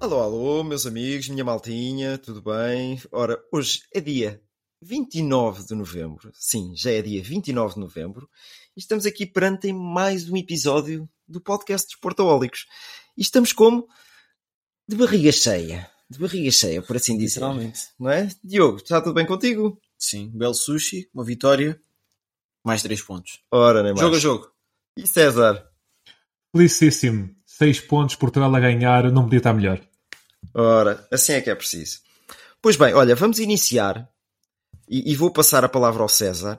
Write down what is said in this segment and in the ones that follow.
Alô, alô, meus amigos, minha maltinha, tudo bem? Ora, hoje é dia 29 de novembro. Sim, já é dia 29 de novembro. E estamos aqui perante mais um episódio do podcast dos Portaólicos. E estamos como? De barriga cheia. De barriga cheia, por assim dizer. Literalmente. Não é? Diogo, está tudo bem contigo? Sim, belo sushi, uma vitória, mais 3 pontos. Ora, nem mais. Jogo a jogo. E César? Felicíssimo. 6 pontos, Portugal a ganhar, não podia estar melhor. Ora, assim é que é preciso. Pois bem, olha, vamos iniciar e, e vou passar a palavra ao César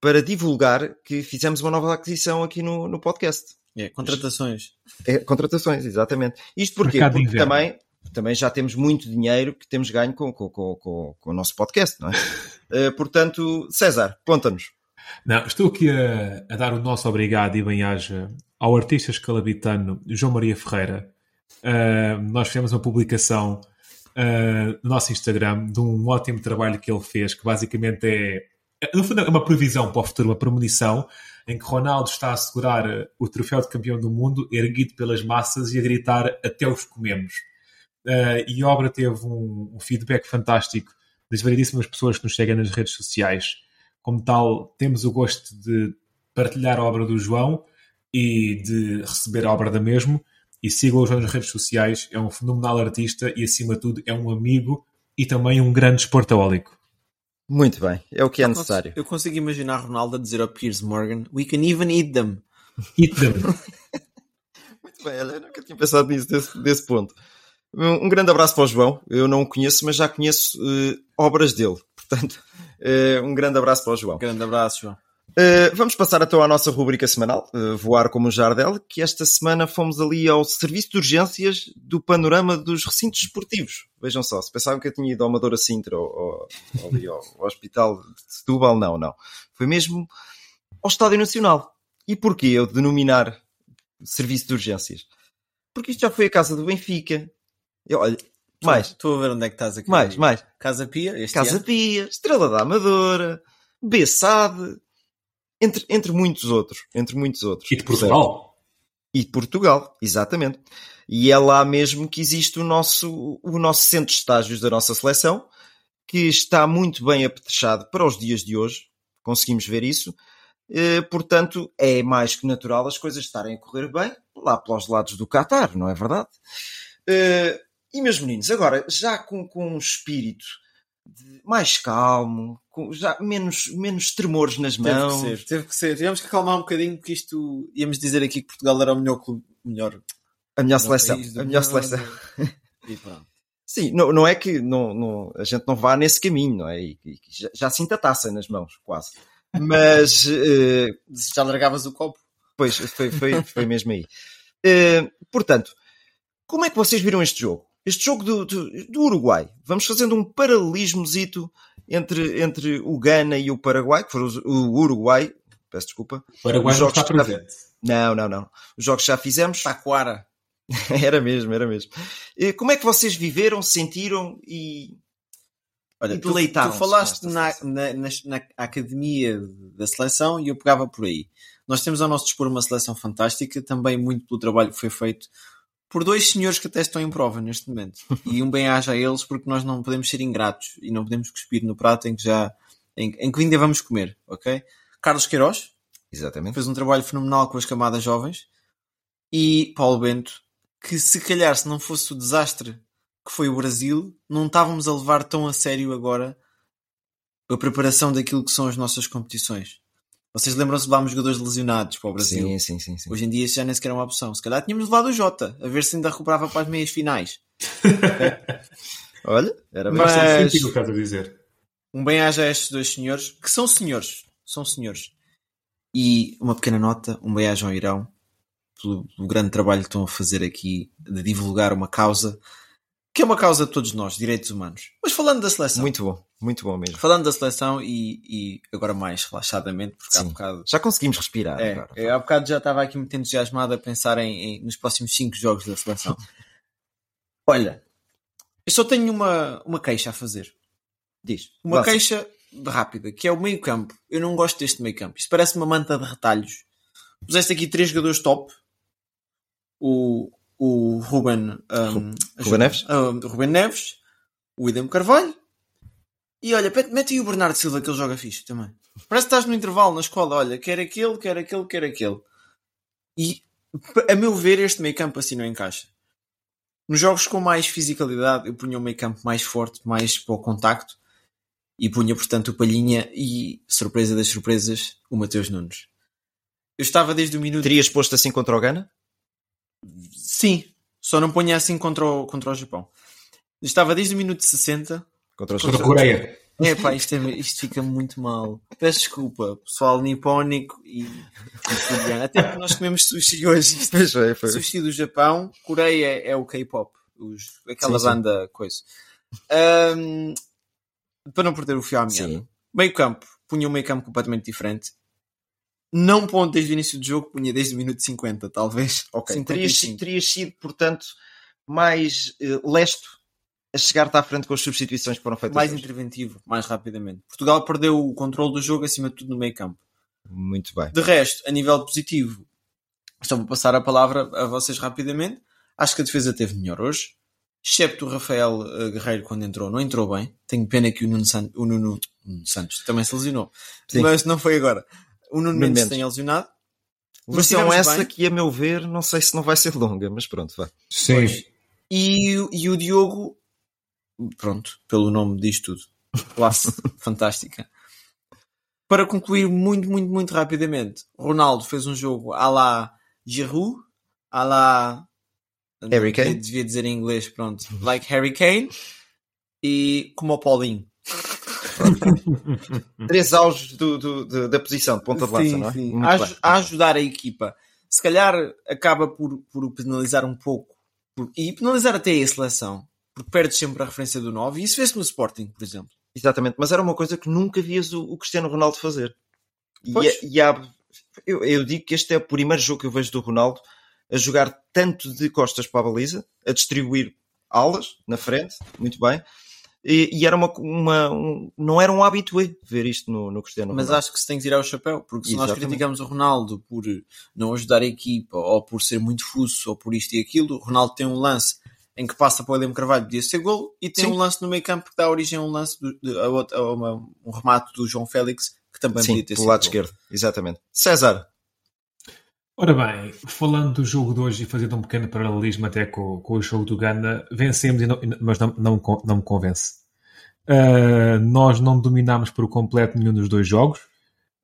para divulgar que fizemos uma nova aquisição aqui no, no podcast. É, contratações. É, contratações, exatamente. Isto porquê? Mercado Porque inverno. também, também já temos muito dinheiro que temos ganho com, com, com, com, com o nosso podcast, não é? Eh, portanto, César, conta-nos. Não, estou aqui a, a dar o nosso obrigado e bem-aja ao artista escalabitano João Maria Ferreira. Ah, nós fizemos uma publicação ah, no nosso Instagram de um ótimo trabalho que ele fez, que basicamente é, no fundo, é uma previsão para o futuro, uma premonição, em que Ronaldo está a segurar ah, o troféu de campeão do mundo, erguido pelas massas e a gritar até os comemos. Uh, e a obra teve um, um feedback fantástico das variedíssimas pessoas que nos seguem nas redes sociais. Como tal, temos o gosto de partilhar a obra do João e de receber a obra da mesmo. E sigam o João nas redes sociais, é um fenomenal artista e, acima de tudo, é um amigo e também um grande esportaólico. Muito bem, é o que é Eu necessário. consigo- Eu consigo imaginar Ronaldo a dizer ao Piers Morgan: We can even eat them. Eat them. Muito bem, eu nunca tinha pensado nisso desse, desse ponto. Um, um grande abraço para o João. Eu não o conheço, mas já conheço eh, obras dele. Portanto, eh, um grande abraço para o João. Grande abraço, João. Uh, vamos passar então à nossa rubrica semanal, uh, Voar como um Jardel, que esta semana fomos ali ao serviço de urgências do panorama dos recintos esportivos. Vejam só, se pensavam que eu tinha ido ao Amadora Sintra ou, ou, ali ao, ao Hospital de Setúbal, não, não. Foi mesmo ao Estádio Nacional. E porquê eu denominar serviço de urgências? Porque isto já foi a casa do Benfica. Eu, olha, mais, Estou a ver onde é que estás aqui. mais, mais. Casa Pia, Casa ano. Pia, Estrela da Amadora, Bessade, entre, entre muitos outros. Entre muitos outros. E de Portugal. E de Portugal, exatamente. E é lá mesmo que existe o nosso, o nosso centro de estágios da nossa seleção, que está muito bem apetrechado para os dias de hoje. Conseguimos ver isso. Eh, portanto, é mais que natural as coisas estarem a correr bem lá pelos lados do Qatar, não é verdade? Eh, e meus meninos, agora, já com, com um espírito mais calmo, com já menos, menos tremores nas Teve mãos. que ser, teve que ser. Tivemos que acalmar um bocadinho porque isto íamos dizer aqui que Portugal era o melhor clube, melhor A melhor seleção. A melhor seleção. E pronto. Sim, não, não é que não, não- a gente não vá nesse caminho, não é? E, já, já sinta a taça nas mãos, quase. Mas, eh, Já largavas o copo? pois, foi, foi, foi mesmo aí. Eh, portanto, como é que vocês viram este jogo? Este jogo do, do, do Uruguai. Vamos fazendo um paralelismozito entre, entre o Ghana e o Paraguai, que foram os- o Uruguai. Peço desculpa. O Paraguai Os não jogos está que já- presente. Não, não, não. Os jogos que já fizemos. Taquara. Era mesmo, era mesmo. Eh, Como é que vocês viveram, sentiram e. Olha, tu, tu falaste na, na, nas- na academia da seleção e eu pegava por aí. Nós temos ao nosso dispor uma seleção fantástica, também muito pelo trabalho que foi feito por dois senhores que até estão em prova neste momento. E um bem-aja a eles, porque nós não podemos ser ingratos e não podemos cuspir no prato em que já em, em que ainda vamos comer, ok? Carlos Queiroz Exatamente. fez um trabalho fenomenal com as camadas jovens e Paulo Bento, que se calhar se não fosse o desastre que foi o Brasil, não estávamos a levar tão a sério agora a preparação daquilo que são as nossas competições. Vocês lembram-se de levarmos jogadores lesionados para o Brasil? Sim, sim, sim. sim. Hoje em dia isso já nem sequer é uma opção. Se calhar tínhamos levado o Jota, a ver se ainda recuperava para as meias finais. Olha, era bem. Faz todo Mas- sentido o que estás a dizer. Um bem-aja a estes dois senhores, que são senhores, são senhores. E uma pequena nota, um bem-aja ao Irão. pelo, pelo grande trabalho que estão a fazer aqui de divulgar uma causa que é uma causa de todos nós, direitos humanos. Mas falando da seleção. Muito bom, muito bom mesmo. Falando da seleção e, e agora mais relaxadamente, porque há Sim. bocado. Já conseguimos respirar É, agora. eu há bocado já estava aqui muito entusiasmado a pensar em, em- nos próximos 5 jogos da seleção. Olha, eu só tenho uma, uma queixa a fazer. Diz. Uma queixa rápida, que é o meio campo. Eu não gosto deste meio campo. Isto parece uma manta de retalhos. Puseste aqui três jogadores top. O, o Ruben, um, Ruben Neves? ah, o Ruben Neves, o William Carvalho. E olha, mete aí o Bernardo Silva que ele joga fixe também. Parece que estás no intervalo na escola. Olha, quer aquele, quer aquele, quer aquele. E a meu ver, este meio campo assim não encaixa. Nos jogos com mais fisicalidade, eu punha o meio campo mais forte, mais para o contacto e punha, portanto, o Palhinha e, surpresa das surpresas, o Mateus Nunes. Eu estava desde o minuto. Terias posto assim contra o Gana? Sim, só não punha assim contra o, contra o Japão. Estava desde o minuto 60. Contra os Contra a Coreia. É pá, isto, é- isto fica muito mal. Peço desculpa, pessoal nipónico e, coreano. Até porque nós comemos sushi hoje. Isto Pois foi, foi. Sushi do Japão, Coreia é o K-pop, aquela Sim, sim. banda coisa. Ahm, para não perder o fio à meada. Sim. Meio campo, punha um meio campo completamente diferente. Não ponto desde o início do jogo, punha desde o minuto 50, talvez. Ok. Terias, 55. terias sido, portanto, mais eh, lesto a chegar-te à frente com as substituições que foram feitas. mais hoje. interventivo, mais rapidamente. Portugal perdeu o controle do jogo acima de tudo no meio campo. Muito bem. De resto, a nível positivo, só vou passar a palavra a vocês rapidamente. Acho que a defesa teve melhor hoje. Excepto o Rafael eh, Guerreiro quando entrou, não entrou bem. Tenho pena que o Nuno, San- o Nuno- Nuno Santos também se lesionou. Sim. Mas não foi agora. O Nuno Mendes Mendes. tem lesionado. Tivemos essa bem. que, a meu ver, não sei se não vai ser longa, mas pronto, vai. Sim. Pois. E, o- e o Diogo, pronto, pelo nome diz tudo. Classe fantástica. Para concluir muito, muito, muito rapidamente, Ronaldo fez um jogo à la Giroud, à la Harry Kane. devia dizer em inglês, pronto, like Harry Kane e como o Paulinho. Três auges do- do- do- da posição de ponta de lança, Sim, não é? sim. A, a ajudar a equipa. Se calhar acaba por, por penalizar um pouco por- e penalizar até a seleção, porque perde sempre a referência do 9 e isso vê-se no Sporting, por exemplo. Exatamente, mas era uma coisa que nunca vias o, o Cristiano Ronaldo fazer. E, Pois. é- e há- eu, eu digo que este é o primeiro jogo que eu vejo do Ronaldo a jogar tanto de costas para a baliza, a distribuir alas na frente, muito bem. E, e era uma, uma- um- não era um habitué ver isto no, no Cristiano Mas Ronaldo. acho que se tem que tirar o chapéu, porque se nós Exatamente. criticamos o Ronaldo por não ajudar a equipa, ou por ser muito fuso, ou por isto e aquilo, o Ronaldo tem um lance em que passa para o William Carvalho, podia ser golo, e tem Sim. um lance no meio campo que dá origem a um lance, do- de- a a uma- um remate do João Félix, que também Sim, podia ter sido lado golo. esquerdo, exatamente. César, Ora bem, falando do jogo de hoje e fazendo um pequeno paralelismo até com, com o jogo do Gana, vencemos, não- mas não, não, não me convence. Uh, nós não dominámos por completo nenhum dos dois jogos.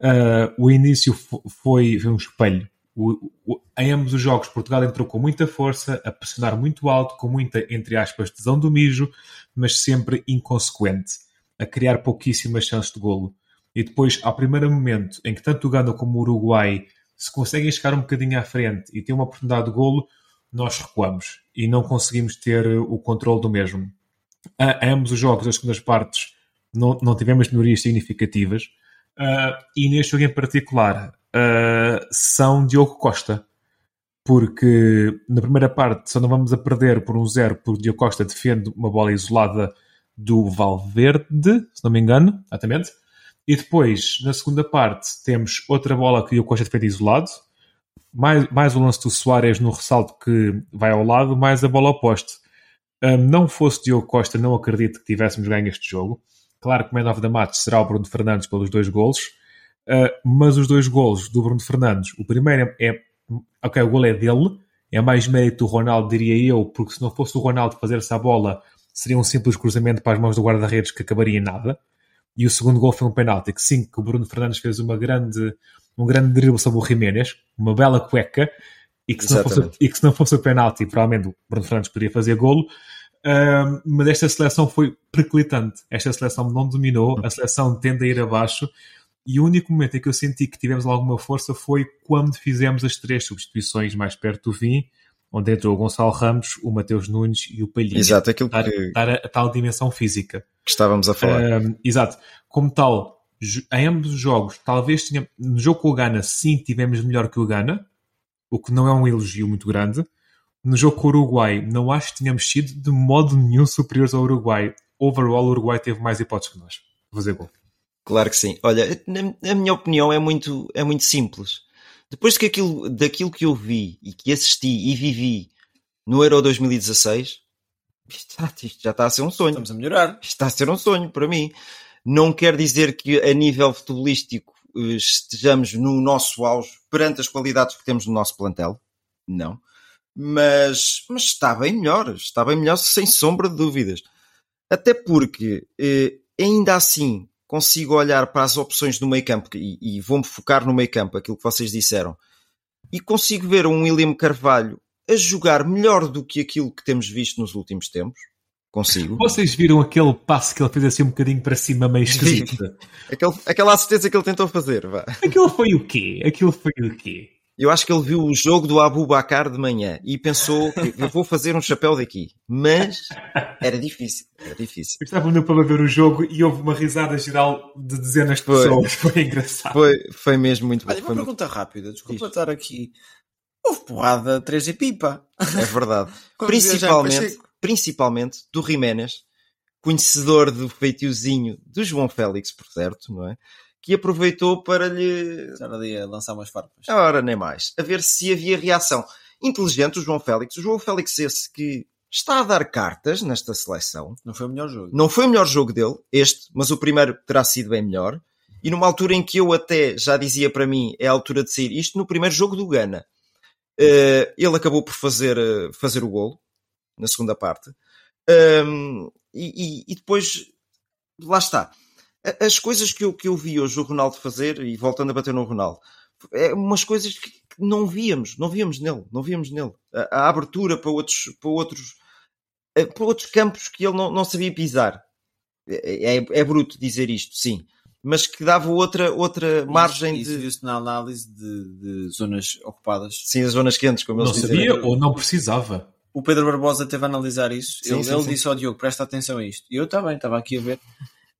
Uh, o início fo- foi, foi um espelho. O- o- em ambos os jogos, Portugal entrou com muita força, a pressionar muito alto, com muita, entre aspas, tesão do mijo, mas sempre inconsequente, a criar pouquíssimas chances de golo. E depois, ao primeiro momento em que tanto o Gana como o Uruguai se conseguem chegar um bocadinho à frente e ter uma oportunidade de golo, nós recuamos e não conseguimos ter o controle do mesmo. A, ambos os jogos, as segundas partes, não, não tivemos melhorias significativas. Ah, e neste jogo em particular, ah, são Diogo Costa. Porque na primeira parte só não vamos a perder por um zero, porque Diogo Costa defende uma bola isolada do Valverde, se não me engano, exatamente. E depois, na segunda parte, temos outra bola que o Costa defende isolado, mais, mais o lance do Soares no ressalto que vai ao lado, mais a bola oposta. Um, não fosse Diogo Costa, não acredito que tivéssemos ganho este jogo. Claro que o man of the match será o Bruno Fernandes pelos dois golos, uh, mas os dois golos do Bruno Fernandes, o primeiro é, ok, o gol é dele, é mais mérito do Ronaldo, diria eu, porque se não fosse o Ronaldo fazer essa bola, seria um simples cruzamento para as mãos do guarda-redes que acabaria em nada. E o segundo gol foi um penalti, que sim, que o Bruno Fernandes fez uma grande, um grande drible sobre o Jiménez, uma bela cueca, e que, se não fosse, e que se não fosse o penalti, provavelmente o Bruno Fernandes poderia fazer golo. Um, mas esta seleção foi periclitante. Esta seleção não dominou, a seleção tende a ir abaixo E o único momento em que eu senti que tivemos alguma força foi quando fizemos as três substituições mais perto do fim, onde entrou o Gonçalo Ramos, o Mateus Nunes e o Palhinha. Exato, aquilo dar, que, dar a, a, tal dimensão física. Que estávamos a falar. Um, exato. Como tal, em ambos os jogos, talvez tenha, no jogo com o Ghana, sim, tivemos melhor que o Ghana, o que não é um elogio muito grande. No jogo com o Uruguai, não acho que tínhamos sido de modo nenhum superiores ao Uruguai. Overall, o Uruguai teve mais hipóteses que nós. Fazer gol. Claro que sim. Olha, na, minha opinião é muito, é muito simples. Depois que aquilo, daquilo que eu vi e que assisti e vivi no Euro 2016, isto, isto já está a ser um sonho. Estamos a melhorar. Isto está a ser um sonho para mim. Não quer dizer que a nível futebolístico eh, estejamos no nosso auge perante as qualidades que temos no nosso plantel. Não. Mas, mas está bem melhor. Está bem melhor sem sombra de dúvidas. Até porque, eh, ainda assim, consigo olhar para as opções do meio campo e, e vou-me focar no meio campo, aquilo que vocês disseram, e consigo ver um William Carvalho a jogar melhor do que aquilo que temos visto nos últimos tempos. Consigo. Vocês viram aquele passo que ele fez assim um bocadinho para cima, meio esquisito? Aquele, aquela assistência que ele tentou fazer, vá. Aquilo foi o quê? Aquilo foi o quê? Eu acho que ele viu o jogo do Abu Bakar de manhã e pensou que eu vou fazer um chapéu daqui. Mas era difícil, era difícil. Eu estava no para ver o jogo e houve uma risada geral de dezenas de pessoas. Foi, foi engraçado. Foi, foi mesmo muito bom. Olha, uma pergunta muito... rápida, desculpa estar aqui. Houve porrada 3 e pipa. É verdade. principalmente, principalmente do Jiménez, conhecedor do feitiozinho do João Félix, por certo, não é? Que aproveitou para lhe. Já não ia lançar umas farpas. Ora, nem mais. A ver se havia reação. Inteligente o João Félix. O João Félix, esse que está a dar cartas nesta seleção. Não foi o melhor jogo. Não foi o melhor jogo dele, este, mas o primeiro terá sido bem melhor. E numa altura em que eu até já dizia para mim, é a altura de sair isto no primeiro jogo do Gana. Uh, ele acabou por fazer, uh, fazer o golo na segunda parte. Um, e, e, e depois, lá está as coisas que eu, que eu vi hoje o Ronaldo fazer, e voltando a bater no Ronaldo, é umas coisas que não víamos, não víamos nele, não víamos nele. A, a abertura para outros, para outros, eh, para outros campos que ele não, não sabia pisar. É, é, é, bruto dizer isto, sim. Mas que dava outra, outra isso, margem isso de. viu-se na análise de, de, zonas ocupadas. Sim, as zonas quentes, como não eles Não sabia ou não precisava. O Pedro Barbosa teve a analisar isso. Sim, ele, sim, ele sim. disse ao Diogo: presta atenção a isto. E eu também, estava aqui a ver.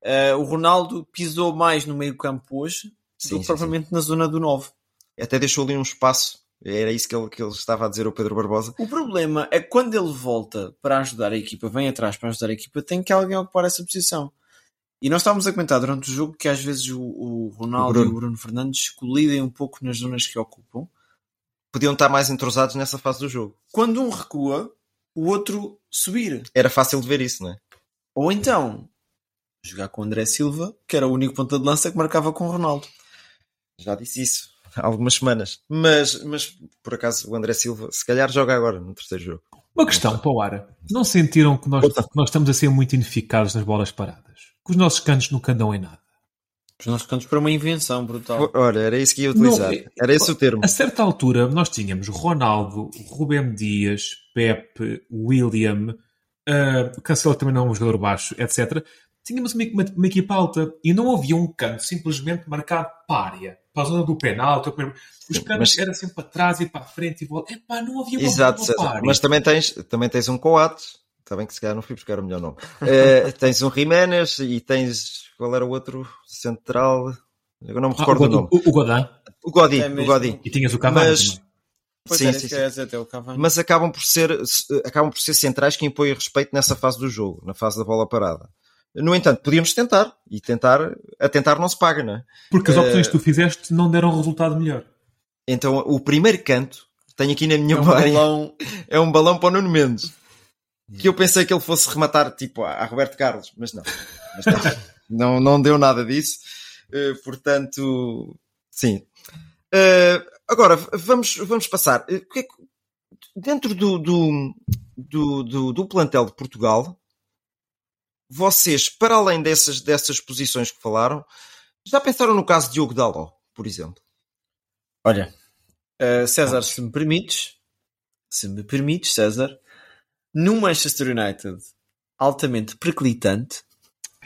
Uh, o Ronaldo pisou mais no meio campo hoje sim, do que propriamente sim. na zona do 9. Até deixou ali um espaço. Era isso que ele, que ele estava a dizer ao Pedro Barbosa. O problema é que quando ele volta para ajudar a equipa, vem atrás para ajudar a equipa, tem que alguém ocupar essa posição. E nós estávamos a comentar durante o jogo que às vezes o, o Ronaldo o e o Bruno Fernandes colidem um pouco nas zonas que ocupam. Podiam estar mais entrosados nessa fase do jogo. Quando um recua, o outro subir. Era fácil de ver isso, não é? Ou então, jogar com o André Silva, que era o único ponta de lança que marcava com o Ronaldo. Já disse isso há algumas semanas. Mas, mas por acaso o André Silva, se calhar joga agora no terceiro jogo. Uma questão para o Ara. Não sentiram que nós, que nós estamos a ser muito ineficazes nas bolas paradas? Que os nossos cantos nunca andam em nada? Os nossos cantos para uma invenção brutal. Olha, era isso que ia utilizar. Não, era esse o termo. A certa altura nós tínhamos Ronaldo, Rubem Dias, Pepe, William, uh, Cancelo também não é um jogador baixo, etc tínhamos uma, uma, uma, equipa alta e não havia um canto simplesmente marcado para a área, para a zona do penalti. Os cantos mas... eram sempre para trás e para a frente e volta. Epá, não havia uma Exato, César. Mas também tens, também tens um Coates, está bem que se calhar não fui buscar o melhor nome. uh, tens um Jiménez e tens. Qual era o outro central? Eu não me recordo ah, o, o, nome. O, o Godin. O Godin, é o Godin. E tinhas o Cavani mas... Pois sim, sim, sim. Mas acabam por, ser, acabam por ser centrais que impõem respeito nessa fase do jogo, na fase da bola parada. No entanto, podíamos tentar. E tentar, a tentar não se paga, não é? Porque as opções uh, que tu fizeste não deram um resultado melhor. Então, o primeiro canto, tenho aqui na minha é um balão, é um balão para o Nuno Mendes. Que eu pensei que ele fosse rematar tipo a, Roberto Carlos, mas não. Mas não, não, não, deu nada disso. Uh, portanto, sim. Uh, agora, vamos, vamos passar. Uh, dentro do, do, do, do, do plantel de Portugal, vocês, para além dessas, dessas posições que falaram, já pensaram no caso de Diogo Daló, por exemplo? Olha, uh, César, se me permites, se me permites, César, no Manchester United altamente perclitante,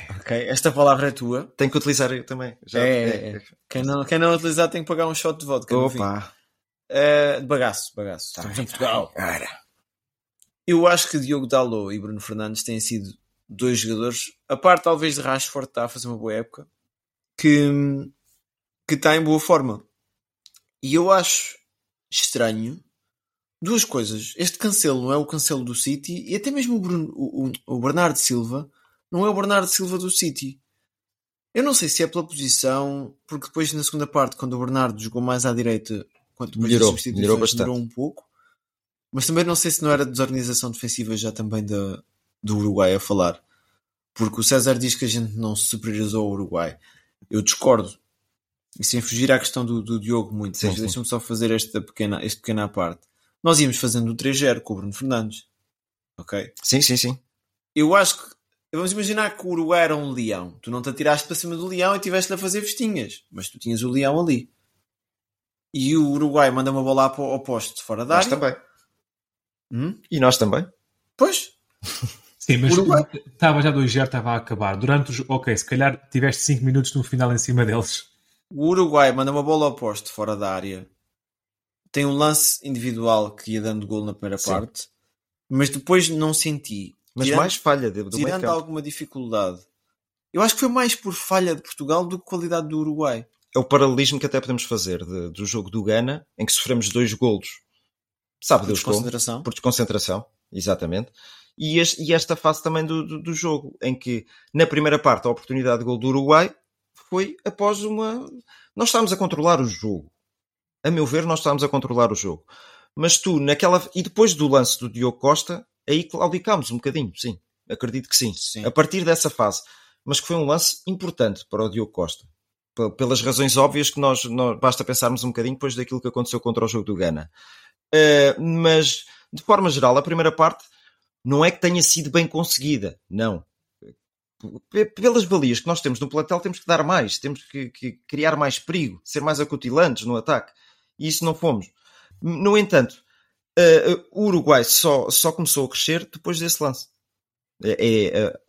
Ok, esta palavra é tua. Tenho que utilizar eu também. Já, é, é, é. Quem, não, quem não utilizar tem que pagar um shot de vodka. Opa! Uh, bagaço, bagaço. Tá Estamos em Portugal. Eu acho que Diogo Dalot e Bruno Fernandes têm sido dois jogadores, a parte talvez de Rashford está a fazer uma boa época, que, que está em boa forma. E eu acho estranho duas coisas. Este cancelo não é o cancelo do City e até mesmo o, Bruno, o, o Bernardo Silva não é o Bernardo Silva do City. Eu não sei se é pela posição, porque depois na segunda parte, quando o Bernardo jogou mais à direita, quando depois melhorou, melhorou bastante. melhorou um pouco. Mas também não sei se não era desorganização defensiva já também da, do Uruguai a falar. Porque o César diz que a gente não se superiorizou ao Uruguai. Eu discordo. E sem fugir à questão do, do Diogo muito. Sim, Deixa-me só fazer esta pequena, esta pequena parte. Nós íamos fazendo o 3-0 com o Bruno Fernandes. Ok? Sim, sim, sim. Eu acho que. Vamos imaginar que o Uruguai era um leão. Tu não te atiraste para cima do leão e estiveste a fazer vestinhas. Mas tu tinhas o leão ali. E o Uruguai manda uma bola ao poste fora da área. Nós também. Hum? E nós também. Pois. Sim, mas estava já 2-0, estava a acabar. Durante os. Ok, se calhar tiveste 5 minutos no final em cima deles. O Uruguai manda uma bola ao poste fora da área. Tem um lance individual que ia dando gol na primeira Sim. parte, mas depois não senti. Mas tirando, mais falha do Tirando alguma dificuldade. Eu acho que foi mais por falha de Portugal do que qualidade do Uruguai. É o paralelismo que até podemos fazer de, do jogo do Ghana, em que sofremos dois golos. Sabe por Deus desconcentração. Como? Por desconcentração, exatamente. E, este, e, esta fase também do, do, do, jogo, em que na primeira parte a oportunidade de gol do Uruguai foi após uma. Nós estávamos a controlar o jogo. A meu ver, nós estávamos a controlar o jogo. Mas tu, naquela. E depois do lance do Diogo Costa, aí claudicámos um bocadinho, sim. Acredito que sim. sim. A partir dessa fase. Mas que foi um lance importante para o Diogo Costa. Pelas razões óbvias que nós, nós basta pensarmos um bocadinho depois daquilo que aconteceu contra o jogo do Ghana. Uh, mas, de forma geral, a primeira parte não é que tenha sido bem conseguida, não. Pelas valias que nós temos no plantel, temos que dar mais, temos que, que criar mais perigo, ser mais acutilantes no ataque. E isso não fomos. No entanto, uh, o Uruguai só, só começou a crescer depois desse lance. É, é,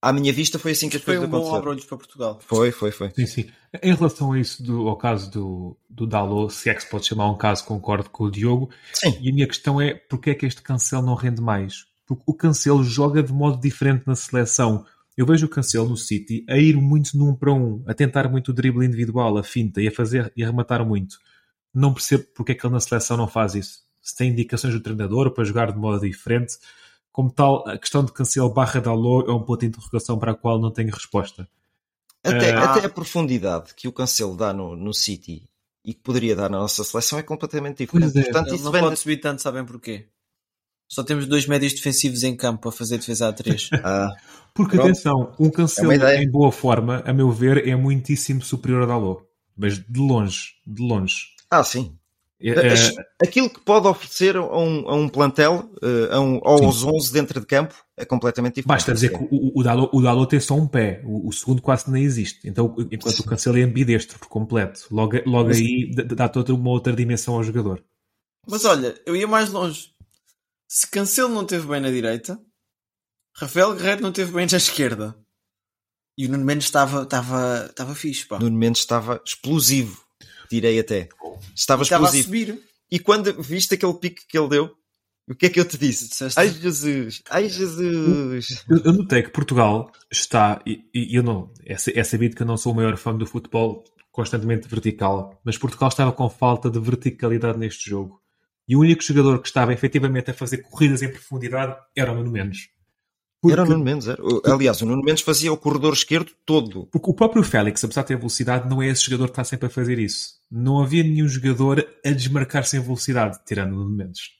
à minha vista foi assim que as foi coisas um aconteceram. Foi um bom para Portugal. Foi, foi, foi. Sim, sim. Em relação a isso, do, ao caso do, do Dalot, se é que se pode chamar um caso, concordo com o Diogo. Sim. E a minha questão é, porquê é que este Cancelo não rende mais? Porque o Cancelo joga de modo diferente na seleção. Eu vejo o Cancelo no City a ir muito num para um, a tentar muito o drible individual, a finta e a fazer e a rematar muito. Não percebo porque é que ele na seleção não faz isso. Se tem indicações do treinador para jogar de modo diferente, como tal, a questão de Cancelo barra Dalot é um ponto de interrogação para a qual não tenho resposta. Até, uh, até a profundidade que o Cancelo dá no, no City e que poderia dar na nossa seleção é completamente diferente. É. Portanto, Ele não vem... pode subir tanto, sabem porquê? Só temos dois médios defensivos em campo a fazer defesa a três. ah, Porque, pronto. atenção, um Cancelo é em boa forma, a meu ver, é muitíssimo superior a Dalot. Mas de longe, de longe. Ah, sim. É, Aquilo que pode oferecer a um, a um plantel, a um, aos sim. 11 dentro de campo, é completamente diferente. Basta dizer que o, o, Dalot, o Dalot tem só um pé, o, o segundo quase nem existe. Então, enquanto sim. o Cancelo é ambidestro por completo, logo, logo Mas, aí dá toda uma outra dimensão ao jogador. Mas olha, eu ia mais longe. Se Cancelo não teve bem na direita, Rafael Guerreiro não teve bem na esquerda. E o Nuno Mendes estava, estava, estava fixe, pá. Nuno Mendes estava explosivo, direi até. Estava e explosivo. Estava a subir. E quando viste aquele pique que ele deu, o que é que eu te disse? Disseste... Ai Jesus! Ai Jesus! Eu, eu notei que Portugal está, e, e eu não, é, é sabido que eu não sou o maior fã do futebol constantemente vertical, mas Portugal estava com falta de verticalidade neste jogo. E o único jogador que estava efetivamente a fazer corridas em profundidade era o Nuno Mendes. Porque... Era o Nuno Mendes, era. aliás, o Nuno Mendes fazia o corredor esquerdo todo. Porque o próprio Félix, apesar de ter velocidade, não é esse jogador que está sempre a fazer isso. Não havia nenhum jogador a desmarcar-se em velocidade, tirando o Nuno Mendes.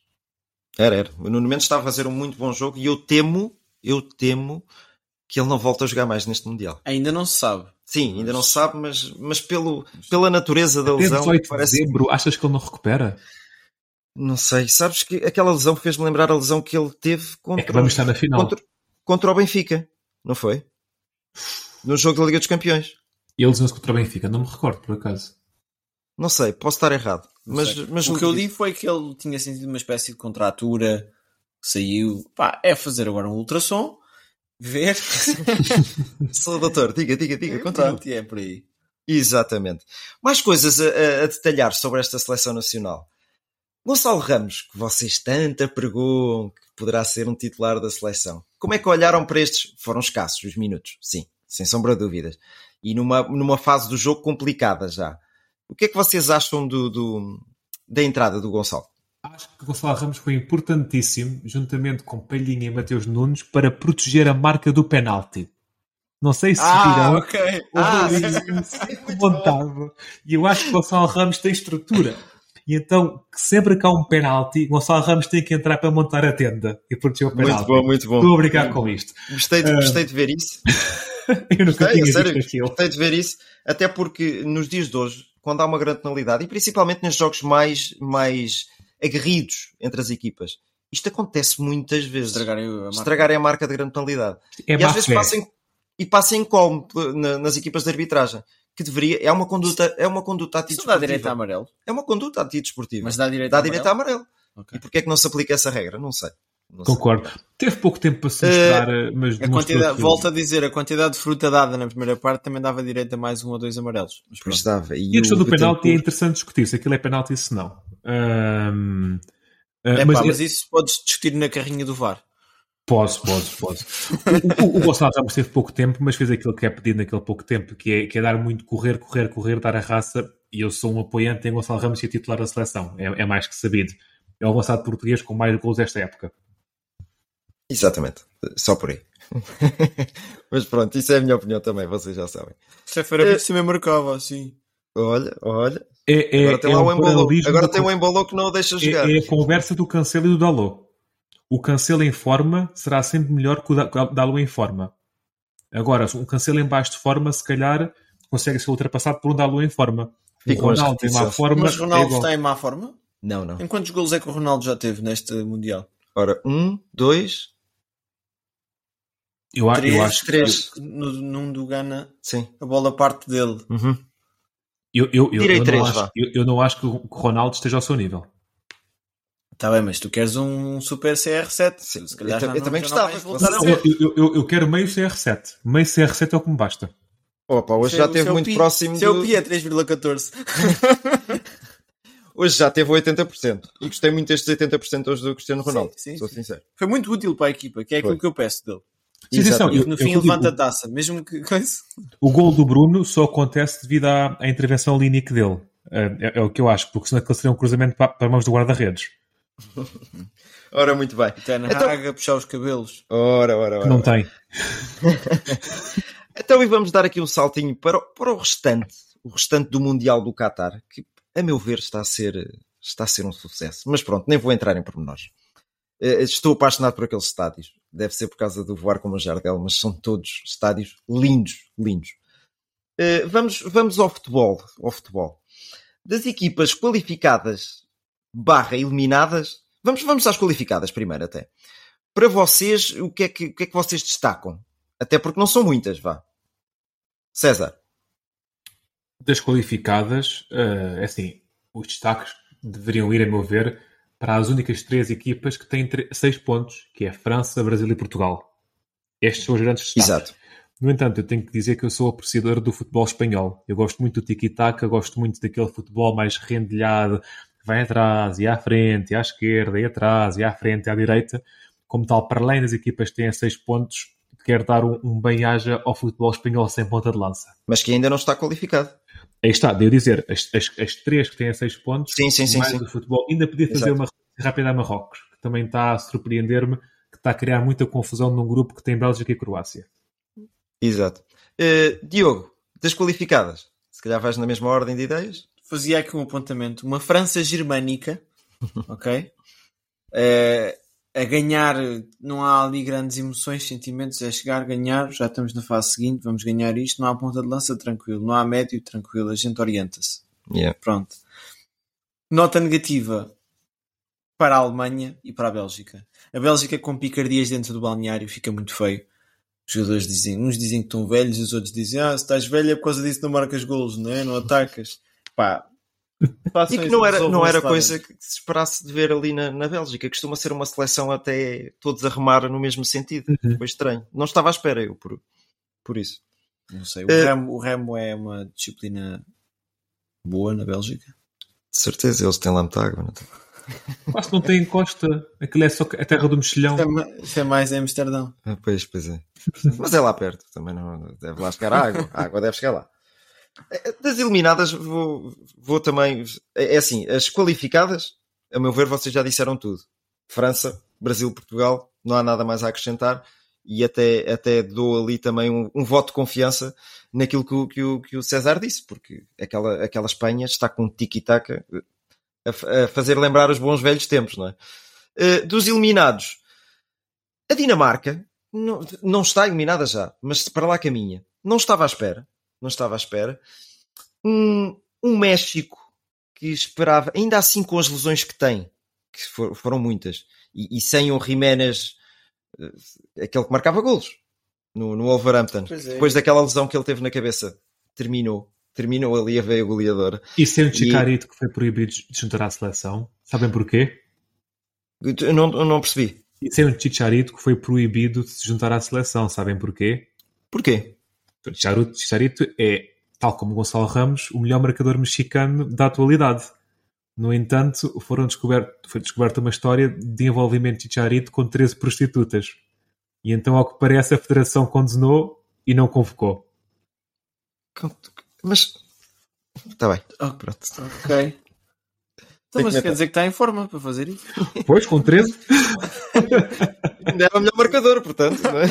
Era, era. O Nuno Mendes estava a fazer um muito bom jogo e eu temo, eu temo que ele não volte a jogar mais neste Mundial. Ainda não se sabe. Sim, ainda não se sabe, mas, mas pelo, pela natureza da lesão. 18 parece... de dezembro, achas que ele não recupera? Não sei, sabes que aquela lesão fez-me lembrar a lesão que ele teve contra, é que vamos estar na final. Contra, contra o Benfica, não foi? No jogo da Liga dos Campeões. E ele lesionou-se contra o Benfica, não me recordo por acaso. Não sei, posso estar errado. Mas, mas o que eu li foi que ele tinha sentido uma espécie de contratura, saiu. Pá, é fazer agora um ultrassom Ver? Sou doutor, diga, diga, diga. Pronto, e é por aí. Exatamente. Mais coisas a- a detalhar sobre esta seleção nacional. Gonçalo Ramos, que vocês tanto apregam que poderá ser um titular da seleção. Como é que olharam para estes? Foram escassos os minutos, sim, sem sombra de dúvidas. E numa, numa fase do jogo complicada já. O que é que vocês acham do, do- da entrada do Gonçalo? Acho que Gonçalo Ramos foi importantíssimo, juntamente com Palhinha e Mateus Nunes, para proteger a marca do penalti. Não sei se Ah, viram. ok. Houve Ah, cinco montado. E eu acho que Gonçalo Ramos tem estrutura. E então, sempre que há um penalti, Gonçalo Ramos tem que entrar para montar a tenda e proteger o penalti. Muito bom, muito bom. Estou a brincar com isto. Gostei de, Ah. gostei de ver isso. Eu nunca Gostei, tinha sério, visto aquilo. gostei de ver isso, até porque nos dias de hoje, quando há uma grande penalidade, e principalmente nos jogos mais, mais aguerridos entre as equipas, isto acontece muitas vezes. Estragarem a marca. Estragarem a marca de grande penalidade. É e às vezes passem, e passem na- nas equipas de arbitragem. Que deveria, é uma conduta, é uma conduta Isso não dá direito a antidesportiva. amarelo. É uma conduta antidesportiva. Mas dá direito Dá a direito a amarelo. amarelo. Ok. E porquê é que não se aplica essa regra? Não sei. Não sei. Concordo. Teve pouco tempo para se Eh, mostrar, mas A quantidade, volto a dizer, a quantidade de fruta dada na primeira parte também dava direito a mais um ou dois amarelos. Pois dava. E a questão do penalti é interessante discutir se aquilo é penalti e se não. Ahm, ah, É mas pá, mas isso podes discutir na carrinha do VAR. Posso, posso, posso. O, o, o Gonçalo Ramos teve pouco tempo, mas fez aquilo que é pedido naquele pouco tempo, que é, que é dar muito correr, correr, correr, dar a raça. E eu sou um apoiante em Gonçalo Ramos e titular da seleção. É, é mais que sabido. É o avançado português com mais gols desta época. Exatamente. Só por aí. Mas pronto, isso é a minha opinião também, vocês já sabem. Sexta-feira Eh, por cima marcava, assim. Olha, olha. É, é, Agora tem é lá um o Embolo. Agora tem o Embolo que não o deixa jogar. é, é a conversa do Cancelo e do Dalot. O Cancelo em forma será sempre melhor que o o Dalot em forma. Agora, um Cancelo em baixo de forma, se calhar, consegue ser ultrapassado por um Dalot em forma. O Ficam as Ronaldo em má forma Mas é Ronaldo igual. está em má forma? Não, não. Em quantos golos é que o Ronaldo já teve neste Mundial? Ora, um, dois, Eu, Três, eu acho três. No, num do Gana, sim. a bola parte dele. Uhum. Eu, eu, eu, eu, três, não vá. acho, eu, eu não acho o que o Ronaldo esteja ao seu nível. Está bem, mas tu queres um super CR7. Sim, Se calhar eu eu também gostava. Eu, eu, eu, eu quero meio CR7. Meio CR7 é o que me basta. Opa, hoje já é- esteve é muito Pi. próximo é o do... Pi, é 3,14. Hoje já teve 80%. E gostei muito destes 80% hoje do Cristiano Sim, Ronaldo. sim, Sou sim. sincero. Foi muito útil para a equipa, que é aquilo Foi. que eu peço dele. Sim, atenção, eu- No eu fim digo- levanta a taça, mesmo que. O gol do Bruno só acontece devido à, à intervenção línica dele. É, é o que eu acho, porque senão aquele seria um cruzamento para, para mãos do guarda-redes. Ora, muito bem. Ten Então- Hag a puxar os cabelos. Ora, ora, ora. não tem. Então, e vamos dar aqui um saltinho para, o- para o restante, o restante do Mundial do Qatar, que, a meu ver, está a ser, está a ser um sucesso. Mas pronto, nem vou entrar em pormenores. Eh, Estou apaixonado por aqueles estádios. Deve ser por causa do voar como a Jardel, mas são todos estádios lindos, lindos. Eh, Vamos, vamos ao futebol, ao futebol. Das equipas qualificadas barra eliminadas, vamos, vamos às qualificadas primeiro até. Para vocês, o que, é que, o que é que vocês destacam? Até porque não são muitas, vá. César. Das qualificadas, é assim, os destaques deveriam ir, a meu ver, para as únicas três equipas que têm seis pontos, que é França, Brasil e Portugal. Estes são os grandes destaques. Exato. No entanto, eu tenho que dizer que eu sou apreciador do futebol espanhol. Eu gosto muito do tiki-taka, gosto muito daquele futebol mais rendilhado, vai atrás e à frente, e à esquerda, e atrás, e à frente, e à direita. Como tal, para além das equipas que têm seis pontos, quero dar um, um bem-aja ao futebol espanhol sem ponta de lança. Mas que ainda não está qualificado. Aí está, devo dizer, as, as, as três que têm seis pontos, Sim, sim, sim. mais sim. do futebol, ainda podia fazer Exato. uma rápida a Marrocos, que também está a surpreender-me, que está a criar muita confusão num grupo que tem Bélgica e Croácia. Exato. Eh, Diogo, das qualificadas. Se calhar vais na mesma ordem de ideias. Fazia aqui um apontamento. Uma França germânica, ok? Eh, a ganhar, não há ali grandes emoções, sentimentos, é chegar, ganhar, já estamos na fase seguinte, vamos ganhar isto, não há ponta de lança, tranquilo, não há médio, tranquilo, a gente orienta-se. Yeah. Pronto. Nota negativa para a Alemanha e para a Bélgica. A Bélgica com picardias dentro do balneário fica muito feio. Os jogadores dizem, uns dizem que estão velhos, os outros dizem, ah, se estás velho é por causa disso não marcas golos, não é? Não atacas. Pá, e que não era, não era coisa que se esperasse de ver ali na, na Bélgica. Costuma ser uma seleção até todos a remar no mesmo sentido. Uhum. Foi estranho. Não estava à espera eu por, por isso. Não sei. O, uh, remo, o remo é uma disciplina boa na Bélgica? De certeza, eles têm lá muita água. Não tem? Quase não tem encosta. Aquilo é só a terra do mexilhão. Isso é mais em Amsterdão. Ah, pois, pois é. Mas é lá perto. Também não deve lá chegar a água. A água deve chegar lá. Das eliminadas, vou, vou também. É, é assim, as qualificadas, a meu ver, vocês já disseram tudo. França, Brasil, Portugal, não há nada mais a acrescentar. E até, até dou ali também um, um voto de confiança naquilo que o, que, o, que o César disse, porque aquela, aquela Espanha está com tiki-taka a, a, fazer lembrar os bons velhos tempos, não é? Uh, dos eliminados, a Dinamarca não, não está eliminada já, mas para lá caminha. Não estava à espera não estava à espera. Um, um México que esperava, ainda assim com as lesões que tem, que for, foram muitas, e, e, sem o Jiménez, eh, aquele que marcava golos no, no Wolverhampton, é. depois daquela lesão que ele teve na cabeça, terminou. Terminou ali a veia goleadora. E sem o Chicarito e... que foi proibido de juntar à seleção, sabem porquê? Eu não, eu não percebi. E sem o Chicharito que foi proibido de se juntar à seleção, sabem porquê? Porquê? Chicharito é, tal como Gonçalo Ramos, o melhor marcador mexicano da atualidade. No entanto, foram descoberto, foi descoberta uma história de envolvimento de Chicharito com 13 prostitutas. E então, ao que parece, a Federação condenou e não convocou. Mas. Está bem. Oh, pronto. Ok. Então, mas quer dizer que está em forma para fazer isso? Pois, com 13. Ainda é o melhor marcador, portanto. Não é?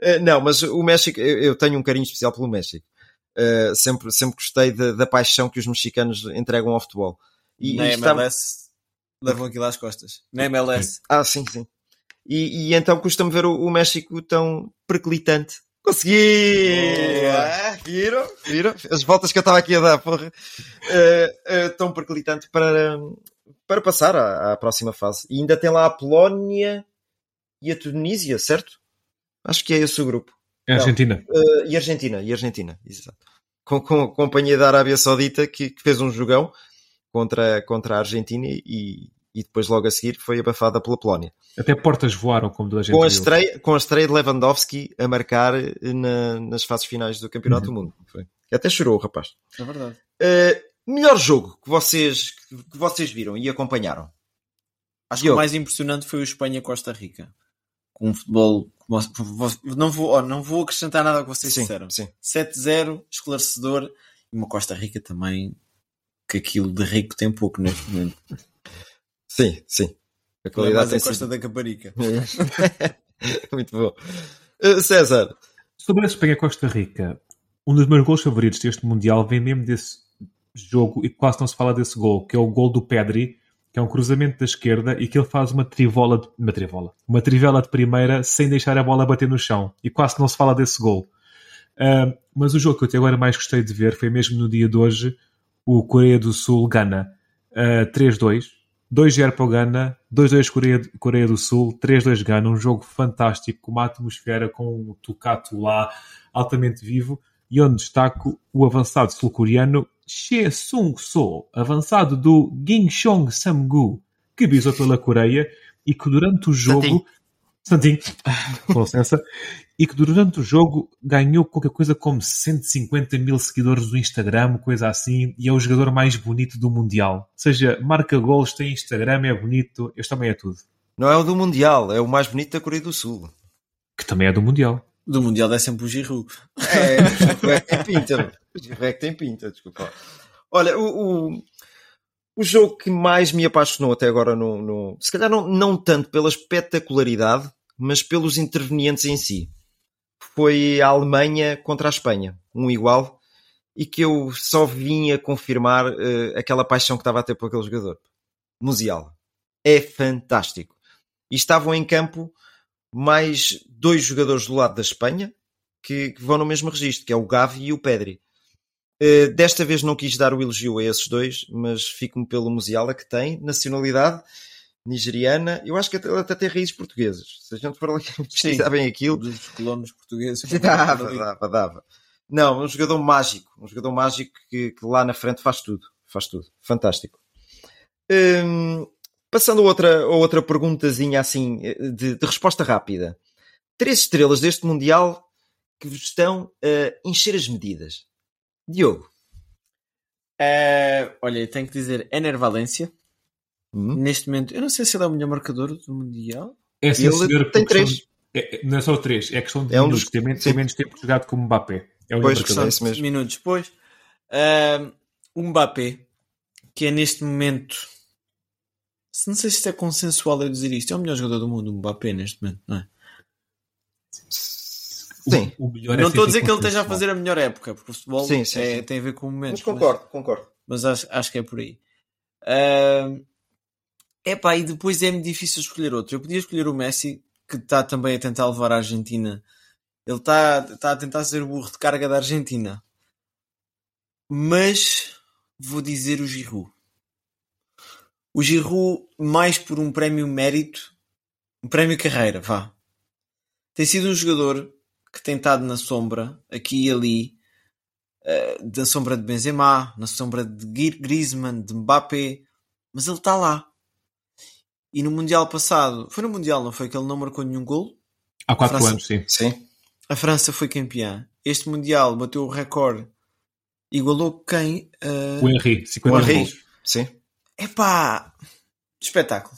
Eh, não, mas o México, eu tenho um carinho especial pelo México. Uh, sempre, sempre gostei de, da paixão que os mexicanos entregam ao futebol. E, Na MLS está... levam aquilo às costas. Na MLS. Ah, sim, sim. E, e então custa-me ver o, o, México tão perclitante. Consegui! Ah, viram? Viram? As voltas que eu estava aqui a dar, porra. Uh, uh, tão perclitante para, para passar à, à próxima fase. E ainda tem lá a Polónia e a Tunísia, certo? Acho que é esse o grupo. É Argentina. Uh, e Argentina, e Argentina, exato. Com, com a companhia da Arábia Saudita que, que, fez um jogão contra, contra a Argentina e, e depois logo a seguir foi abafada pela Polónia. Até portas voaram, como toda a gente com a estreia, Com a estreia de Lewandowski a marcar na, nas fases finais do Campeonato uhum. do Mundo. Foi. Até chorou o rapaz. É verdade. Uh, melhor jogo que vocês, que vocês viram e acompanharam? Acho que o mais impressionante foi o Espanha-Costa Rica com um futebol. Não vou, oh, não vou acrescentar nada ao que vocês sim, disseram. 7-0, esclarecedor, e uma Costa Rica também, que aquilo de rico tem pouco neste momento. Sim, sim. A qualidade é a Costa sido... da Caparica. Muito bom. Uh, César. Sobre a Espanha-Costa Rica, um dos meus gols favoritos deste Mundial vem mesmo desse jogo e quase não se fala desse gol, que é o gol do Pedri que é um cruzamento da esquerda e que ele faz uma trivola, de, uma trivola, uma trivela de primeira sem deixar a bola bater no chão. E quase não se fala desse gol. Uh, mas o jogo que eu até agora mais gostei de ver foi mesmo no dia de hoje o Coreia do Sul-Gana. Uh, 3-2. 2-0 para o Gana, 2-2 Coreia, Coreia do Sul, 3-2 Gana, um jogo fantástico, com uma atmosfera, com um tocato lá altamente vivo, e onde destaco o avançado sul-coreano She Sung-so, avançado do Gingchong Samgu, que bisou pela Coreia e que durante o jogo. Santinho. Com licença. E que durante o jogo ganhou qualquer coisa como 150 mil seguidores no Instagram, coisa assim, e é o jogador mais bonito do Mundial. Ou seja, marca gols, tem Instagram, é bonito, este também é tudo. Não é o do Mundial, é o mais bonito da Coreia do Sul. Que também é do Mundial. Do Mundial é sempre o Giroud. É, é tem pinta. Que tem pinta, desculpa. Olha, o, o, o, jogo que mais me apaixonou até agora, no, no, se calhar não, não tanto pela espetacularidade, mas pelos intervenientes em si, foi a Alemanha contra a Espanha, um igual, e que eu só vim a confirmar uh, aquela paixão que estava a ter por aquele jogador. Musiala. É fantástico. E estavam em campo mais dois jogadores do lado da Espanha que, que vão no mesmo registro, que é o Gavi e o Pedri. Uh, desta vez não quis dar o elogio a esses dois, mas fico-me pelo Musiala que tem nacionalidade nigeriana. Eu acho que até, até tem raízes portuguesas. Se a gente for ali pesquisar bem aquilo. Dos colonos portugueses. Dava, dava, dava. Não, um jogador mágico. Um jogador mágico que, que lá na frente faz tudo. faz tudo. Fantástico. Hum, passando a outra, a outra perguntazinha assim, de, de resposta rápida. Três estrelas deste Mundial que vos estão a encher as medidas. Diogo. Uh, olha, tenho que dizer Ener Valência. Hum? Neste momento, eu não sei se ele é o melhor marcador do Mundial. É sim, Ele senhor, tem três. são- é- não é só três, é questão de É um minutos. dos- Tem, menos, tem menos tempo jogado como Mbappé. É o Pois, marcador. é isso mesmo. minutos depois. Uh, o Mbappé, que é neste momento. se- Não sei se isto é consensual eu dizer isto. É o melhor jogador do mundo, o Mbappé, neste momento, não é? Sim. O melhor é não estou a dizer que ele esteja a fazer a melhor época, porque o futebol Sim, sim, é- sim. tem a ver com o momento. Mas concordo, concordo. mas acho, acho que é por aí. É epá, e depois é-me difícil escolher outro. Eu podia escolher o Messi, que está também a tentar levar a Argentina. Ele está está a tentar ser o burro de carga da Argentina. Mas vou dizer o Giroud. O Giroud, mais por um prémio mérito, um prémio carreira, vá. Tem sido um jogador que tem estado na sombra, aqui e ali, eh, da sombra de Benzema, na sombra de Gri- Griezmann, de Mbappé, mas ele está lá. E no Mundial passado, foi no Mundial, não foi que ele não marcou nenhum gol? Há quatro França- anos, sim. Sim. A França foi campeã. Este Mundial bateu o recorde. Igualou quem? Eh, O Henry, 50 O Henry. gols. Sim. Epá! Espetáculo.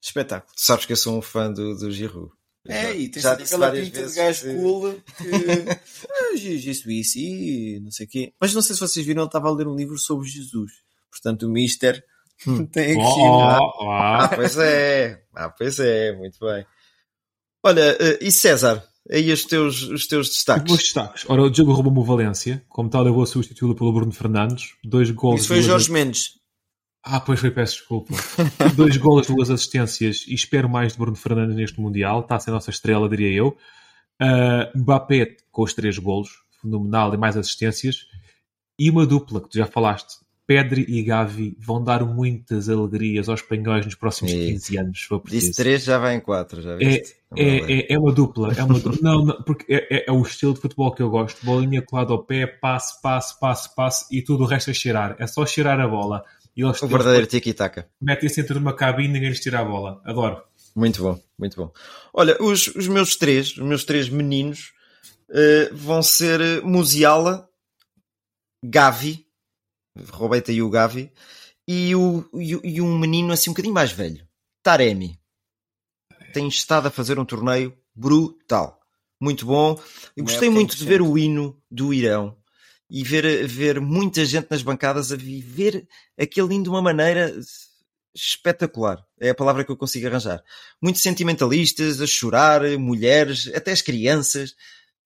Espetáculo. Tu sabes que eu sou um fã do, do Giroud. É, e tem Já aquela várias pinta de vezes gajo que- cool que. ah, Je suis e não sei o quê. Mas não sei se vocês viram, ele estava a ler um livro sobre Jesus. Portanto, o Mister tem aqui. Oh, oh, Ah, pois é. Ah, pois é. Muito bem. Olha, eh, e César? Aí os teus, os teus Os destaques. meus destaques. Ora, o Diogo roubou-me o Valência. Como tal, eu vou substituí-lo pelo Bruno Fernandes. Dois gols. Isso foi o Jorge Mendes. Ah, pois foi, peço desculpa. Dois golos, duas assistências e espero mais de Bruno Fernandes neste Mundial. Está a ser a nossa estrela, diria eu. Uh, Mbappé com os três golos, fenomenal e mais assistências. E uma dupla que tu já falaste. Pedri e Gavi vão dar muitas alegrias aos espanhóis nos próximos Sim. 15 anos, Disse três, já vai em quatro. Já É, viste? é, é, é uma dupla, é uma dupla. Não, não, porque é, é- é o estilo de futebol que eu gosto. Bolinha colada ao pé, passe, passe, passe, passe e tudo o resto é cheirar. É só cheirar a bola. E eles, O verdadeiro tiki-taka. metem-se dentro de uma cabine e ninguém lhes tira a bola. Adoro. Muito bom, muito bom. Olha, os, os meus três, os meus três meninos eh, vão ser Musiala, Gavi, roubei-te aí o Gavi, e, o, e, e um menino assim um bocadinho mais velho, Taremi. Tem estado a fazer um torneio brutal. Muito bom. Eu gostei muito de ver o hino do Irão e ver, ver muita gente nas bancadas a viver aquele hino de uma maneira espetacular. É a palavra que eu consigo arranjar. Muito sentimentalistas, a chorar, mulheres, até as crianças.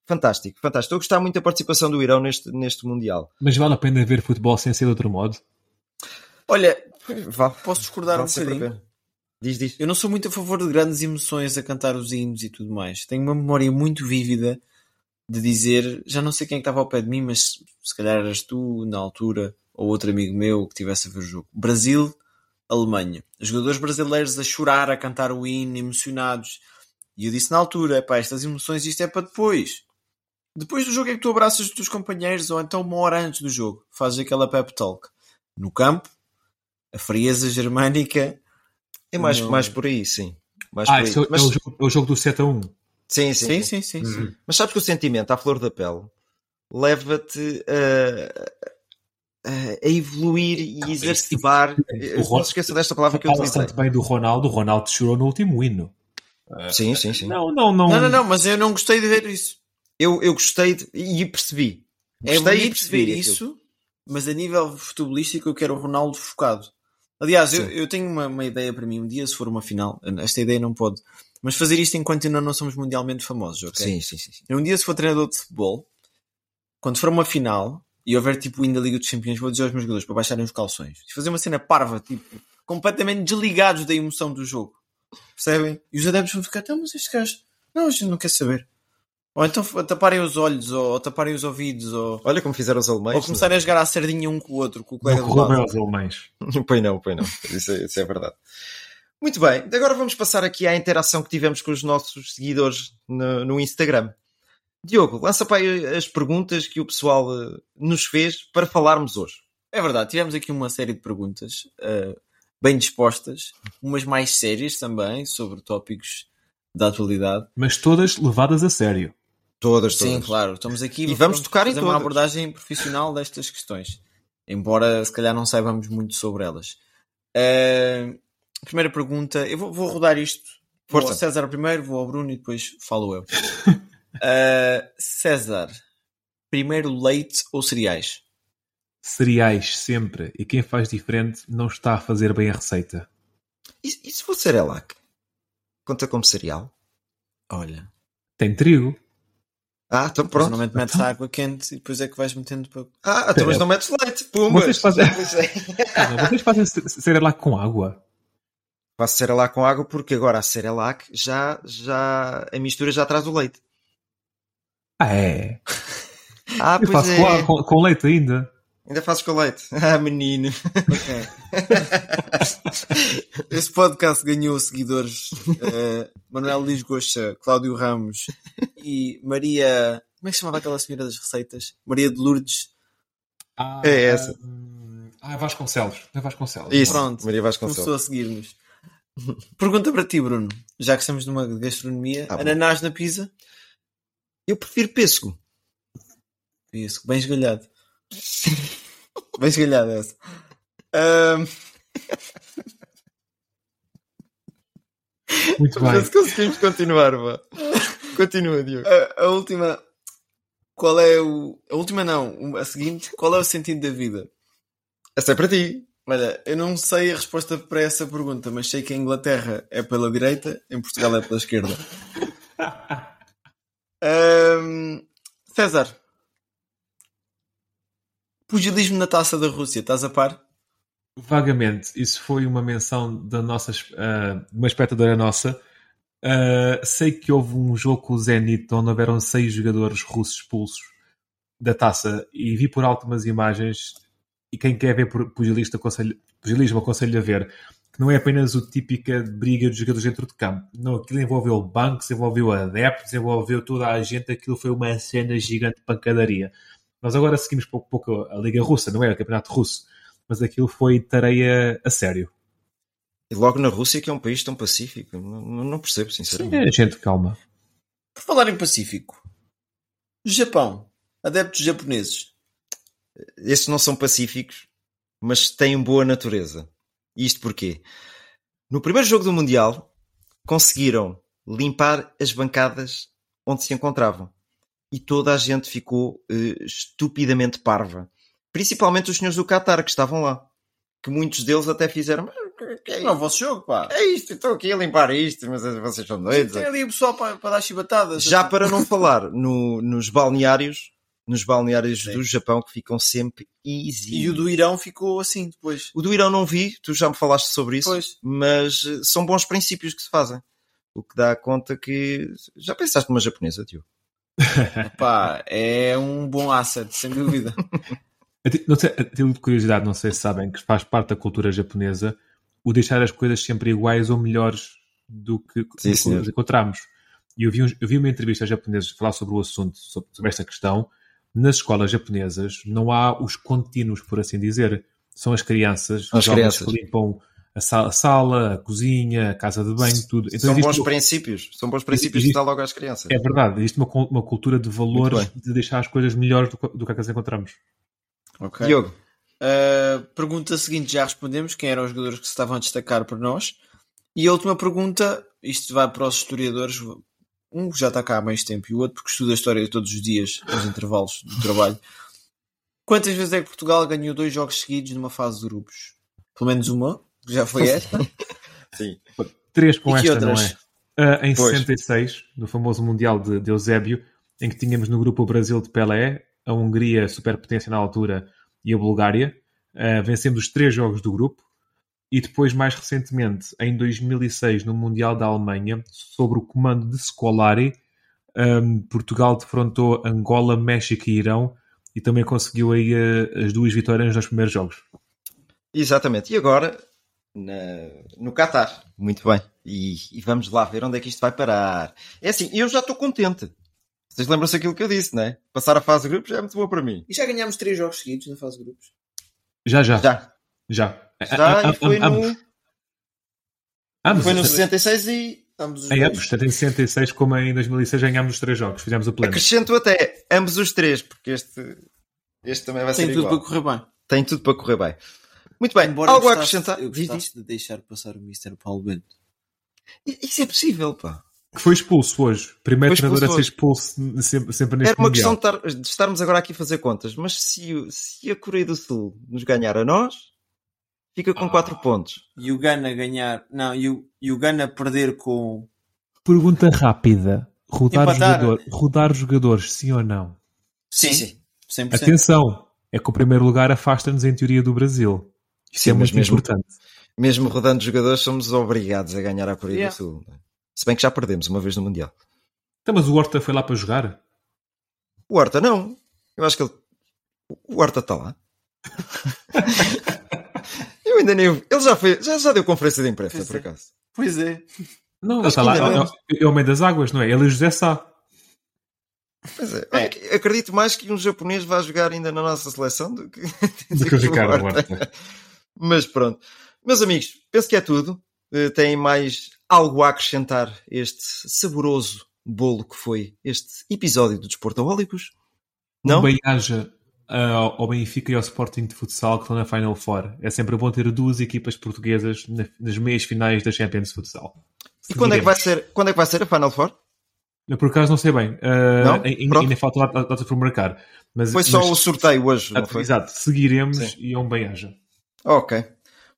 Fantástico, fantástico. Estou a gostar muito da participação do Irão neste, neste Mundial. Mas vale a pena ver futebol sem ser de outro modo? Olha, Vale, posso discordar vale um bocadinho? Diz, diz. Eu não sou muito a favor de grandes emoções a cantar os hinos e tudo mais. Tenho uma memória muito vívida de dizer, já não sei quem é estava ao pé de mim, mas se calhar eras tu na altura, ou outro amigo meu que estivesse a ver o jogo. Brasil, Alemanha. Os jogadores brasileiros a chorar, a cantar o hino, emocionados. E eu disse na altura, pá, estas emoções isto é para depois. Depois do jogo é que tu abraças os teus companheiros, ou então uma hora antes do jogo, fazes aquela pep talk. No campo, a frieza germânica É mais, Não. mais por aí, sim. Mais Ah, por aí. isso é, Mas- é o jogo, é o jogo do 7 a 1. Sim, sim, Sim, sim. sim, sim. sim. Mas sabes que o sentimento à flor da pele leva-te a, a evoluir e Não, isso- exercitar. o Não Ron- se esqueça desta palavra que eu utilizei. tanto bem do Ronaldo. O Ronaldo chorou no último hino. Sim, sim, sim. Não, não, não. Não, não, não, mas eu não gostei de ver isso. Eu, eu gostei de- e percebi. É Gostei e bonito percebi ver aquilo. isso, mas a nível futebolístico eu quero o Ronaldo focado. Aliás, eu, eu tenho uma, uma ideia para mim, um dia se for uma final, esta ideia não pode, mas fazer isto enquanto ainda não somos mundialmente famosos, ok? Sim, sim, sim. sim. Eu um dia se for treinador de futebol, quando for uma final e houver tipo ainda Liga dos Campeões, vou dizer aos meus jogadores para baixarem os calções e fazer uma cena parva, tipo, completamente desligados da emoção do jogo. Percebem? E os adeptos vão ficar, então, mas este gajo, não, a gente não quer saber. Ou então taparem os olhos, ou, ou taparem os ouvidos, ou, Olha como fizeram os alemães. ou começarem a jogar à sardinha um com o outro, com o colega Não do lado. aos alemães. Pois não, pois não. Isso é, isso é verdade. Muito bem, agora vamos passar aqui à interação que tivemos com os nossos seguidores no, no Instagram. Diogo, lança para aí as perguntas que o pessoal eh, nos fez para falarmos hoje. É verdade, tivemos aqui uma série de perguntas uh, bem dispostas, umas mais sérias também, sobre tópicos da atualidade. Mas todas levadas a sério. Todas, todas. Sim, claro. Estamos aqui e vamos tocar em todas. uma abordagem profissional destas questões. Embora se calhar não saibamos muito sobre elas. Uh, primeira pergunta, eu vou, vou rodar isto. Força. Vou ao César primeiro, vou ao Bruno e depois falo eu. uh, César, primeiro leite ou cereais? Cereais, sempre. E quem faz diferente não está a fazer bem a receita. E, e se for Cerelac? Conta como cereal? Olha. Tem trigo. Ah, então pronto. Normalmente metes então... água quente e depois é que vais metendo para. Ah, então mas não metes leite. Pumba. Vocês fazem. Vocês fazem Cerelac com água? Faço Cerelac com água porque agora a Cerelac já, já. A mistura já traz o leite. Ah, é? ah, Eu pois faço é. com, com leite ainda. Ainda fazes com leite? Ah, menino. Este podcast ganhou seguidores uh, Manuel Luís Goxa, Cláudio Ramos e Maria. Como é que se chamava aquela senhora das receitas? Maria de Lourdes. Ah, é essa. Ah, Vasconcelos. É Vasconcelos. Isso, Pronto, Maria Vasconcelos. Começou a seguir-nos. Pergunta para ti, Bruno. Já que estamos numa gastronomia, Ah, bom. ananás na pizza? Eu prefiro pêssego. Pêssego, bem esgalhado. bem esgalhado essa. Ahm, Muito bem. se conseguimos continuar, vá. Continua, Diogo. a, a última. Qual é o. A última não, a seguinte. Qual é o sentido da vida? Essa é para ti. Olha, eu não sei a resposta para essa pergunta, mas sei que a Inglaterra é pela direita, em Portugal é pela esquerda. Ahm, César. Pugilismo na taça da Rússia, estás a par? Vagamente, isso foi uma menção da nossa, ah, uma espectadora nossa. Ah, sei que houve um jogo com o Zenit onde houveram seis jogadores russos expulsos da taça e vi por alto umas imagens e quem quer ver por pugilista aconselho, pugilismo aconselho a ver que não é apenas o típica briga dos jogadores dentro de campo. Não, aquilo envolveu bancos, envolveu adeptos, envolveu toda a gente, aquilo foi uma cena gigante de pancadaria. Nós agora seguimos pouco a pouco a Liga Russa, não é? O Campeonato Russo mas aquilo foi tareia a sério. E logo na Rússia, que é um país tão pacífico. Não, não percebo, Sim, sinceramente. é gente calma. Por falar em Pacífico. Japão. Adeptos japoneses. Esses não são pacíficos, mas têm boa natureza. E isto porquê? No primeiro jogo do Mundial, conseguiram limpar as bancadas onde se encontravam. E toda a gente ficou eh, estupidamente parva. Principalmente os senhores do Qatar que estavam lá. Que muitos deles até fizeram. "Mas o que- é Não, é o vosso jogo, pá. É isto, estou aqui a limpar isto, mas vocês são doidos. Tem ali o pessoal para, para dar chibatadas. Já para não falar no- nos balneários, nos balneários Sim. do Japão que ficam sempre easy. E o do Irão ficou assim depois. O do Irão não vi, tu já me falaste sobre isso, Pois. mas eh, são bons princípios que se fazem. O que dá conta que. Já pensaste numa japonesa, tio? Pá, é um bom asset, sem dúvida. Não sei, de curiosidade, não sei se sabem que faz parte da cultura japonesa o deixar as coisas sempre iguais ou melhores do que, do Sim, que senhor. nós encontramos. E eu vi, um- eu vi uma entrevista a japoneses falar sobre o assunto, sobre, sobre esta questão. Nas escolas japonesas não há os contínuos, por assim dizer. São as crianças, as os jovens crianças. que limpam a sala, a sala, a cozinha, a casa de banho, tudo. Então são bons uma- princípios. São bons princípios Existe- que dá logo às crianças. É verdade, existe uma, uma cultura de valores de deixar as coisas melhores do, que- do que as encontramos. Ok. Diogo, Uh, pergunta seguinte, já respondemos quem eram os jogadores que se estavam a destacar por nós. E a última pergunta, isto vai para os historiadores, um que já está cá há mais tempo e o outro porque estuda a história todos os dias, nos intervalos do trabalho. Quantas vezes é que Portugal ganhou dois jogos seguidos numa fase de grupos? Pelo menos uma, que já foi esta. sim. Três com E esta, não é? Ah, em Pois. 66, no famoso Mundial de, de Eusébio, em que tínhamos no grupo o Brasil de Pelé, a Hungria, superpotência na altura, e a Bulgária. Ah, vencemos os três jogos do grupo. E depois, mais recentemente, em 2006, no Mundial da Alemanha, sob o comando de Scolari, ahm, Portugal defrontou Angola, México e Irão e também conseguiu aí ah, as duas vitórias nos primeiros jogos. Exatamente. E agora, na- no Qatar. Muito bem. E, e vamos lá ver onde é que isto vai parar. É assim, eu já estou contente. Vocês lembram-se daquilo que eu disse, não é? Passar a fase de grupos já é muito boa para mim. E já ganhámos três jogos seguidos na fase de grupos. Já, já. Já. Já. Já, e foi no, Ambos. foi no 66 e ambos os Em dois. ambos, tanto em 66 como em 2006 ganhámos os três jogos, fizemos o pleno. Acrescento até ambos os três, porque este, este também vai Tem ser tudo igual. para correr bem. Tem tudo para correr bem. Muito bem, Embora algo a acrescentar? Eu gostasse diz. de deixar passar o Mr. Paulo Bento. Isso é possível, pá. Que foi expulso hoje. Primeiro Foi treinador a ser expulso sempre, sempre neste Era uma Mundial. questão de, estar- de estarmos agora aqui a fazer contas, mas se, se a Coreia do Sul nos ganhar a nós, fica com 4 pontos. E o Gana ganhar. Não, e o, e o Gana perder com. Pergunta rápida. Rodar, Empatar. jogador, rodar jogadores, sim ou não? Sim, sim. 100%. Atenção, é que o primeiro lugar afasta-nos em teoria do Brasil. Isso Sim, é muito mesmo- importante. Mesmo rodando jogadores, somos obrigados a ganhar a Coreia Yeah. do Sul. Se bem que já perdemos uma vez no Mundial. Então, mas o Horta foi lá para jogar? O Horta não. Eu acho que ele. O Horta está lá. Eu ainda nem. Ele já, foi, já, já deu conferência de imprensa, Pois por é. acaso. Pois é. Não, ele está lá. É, é, é o meio das águas, não é? Ele e o José Sá. Pois é. Olha que Acredito mais que um japonês vá jogar ainda na nossa seleção do que, Do que o Ricardo Horta. Mas pronto. Meus amigos, penso que é tudo. Eh, Têm mais algo a acrescentar a este saboroso bolo que foi este episódio do Desportaólicos? Não? Um bem-aja ah, ao Benfica e ao Sporting de Futsal que estão na Final Four. É sempre bom ter duas equipas portuguesas na- nas meias finais da Champions de Futsal. E quando é, que vai ser, quando é que vai ser a Final Four? Eu por acaso não sei bem. Ah, Não? ainda falta data por marcar. Mas, Foi só mas- o sorteio hoje, não foi? Exato, seguiremos Sim. e é um bem-aja. Ok.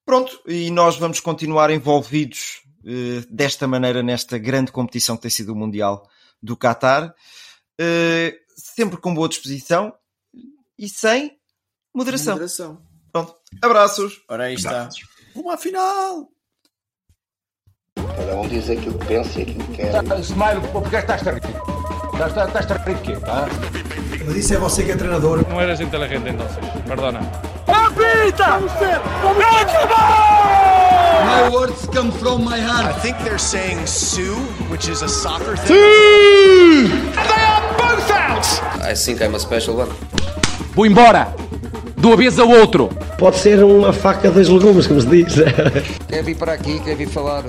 Pronto, e nós vamos continuar envolvidos eh, desta maneira nesta grande competição que tem sido o Mundial do Qatar, eh, sempre com boa disposição e sem moderação. Moderação. Pronto. Abraços. Ora aí está. Uma final! Cada um diz aquilo que pensa e aquilo que quer. Tá, Smile, porque estás a rir? Estás, a rir de quê? Tá? Mas isso é você que é treinador. No eres inteligente entonces, perdona. My words come from my I heart. think they're saying Sue, which is a soccer thing. And they are both out! I think I'm a special one. Vou embora! Do avesso ao outro! Pode ser uma faca dos legumes, como se diz. Quer vir para aqui, quer vir falar.